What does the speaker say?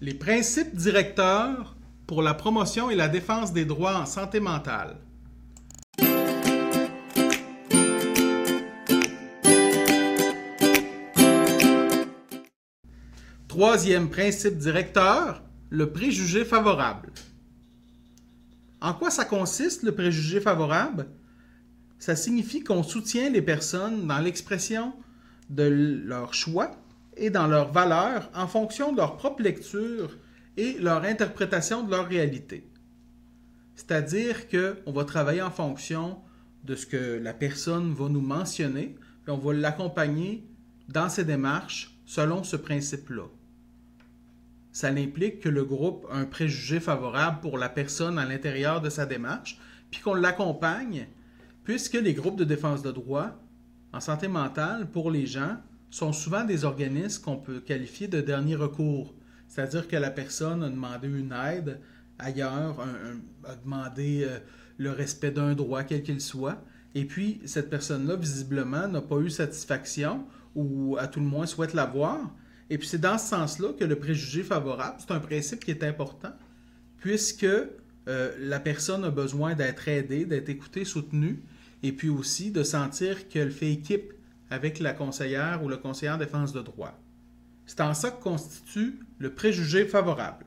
Les principes directeurs pour la promotion et la défense des droits en santé mentale. Troisième principe directeur, le préjugé favorable. En quoi ça consiste le préjugé favorable? Ça signifie qu'on soutient les personnes dans l'expression de leur choix et dans leurs valeurs en fonction de leur propre lecture et leur interprétation de leur réalité. C'est-à-dire qu'on va travailler en fonction de ce que la personne va nous mentionner, puis on va l'accompagner dans ses démarches selon ce principe-là. Ça implique que le groupe a un préjugé favorable pour la personne à l'intérieur de sa démarche, puis qu'on l'accompagne, puisque les groupes de défense de droit en santé mentale, pour les gens, sont souvent des organismes qu'on peut qualifier de dernier recours. C'est-à-dire que la personne a demandé une aide ailleurs, a demandé euh, le respect d'un droit, quel qu'il soit, et puis cette personne-là, visiblement, n'a pas eu satisfaction, ou à tout le moins souhaite l'avoir. Et puis c'est dans ce sens-là que le préjugé favorable, c'est un principe qui est important, puisque euh, la personne a besoin d'être aidée, d'être écoutée, soutenue, et puis aussi de sentir qu'elle fait équipe avec la conseillère ou le conseiller en défense de droit. C'est en ça que constitue le préjugé favorable.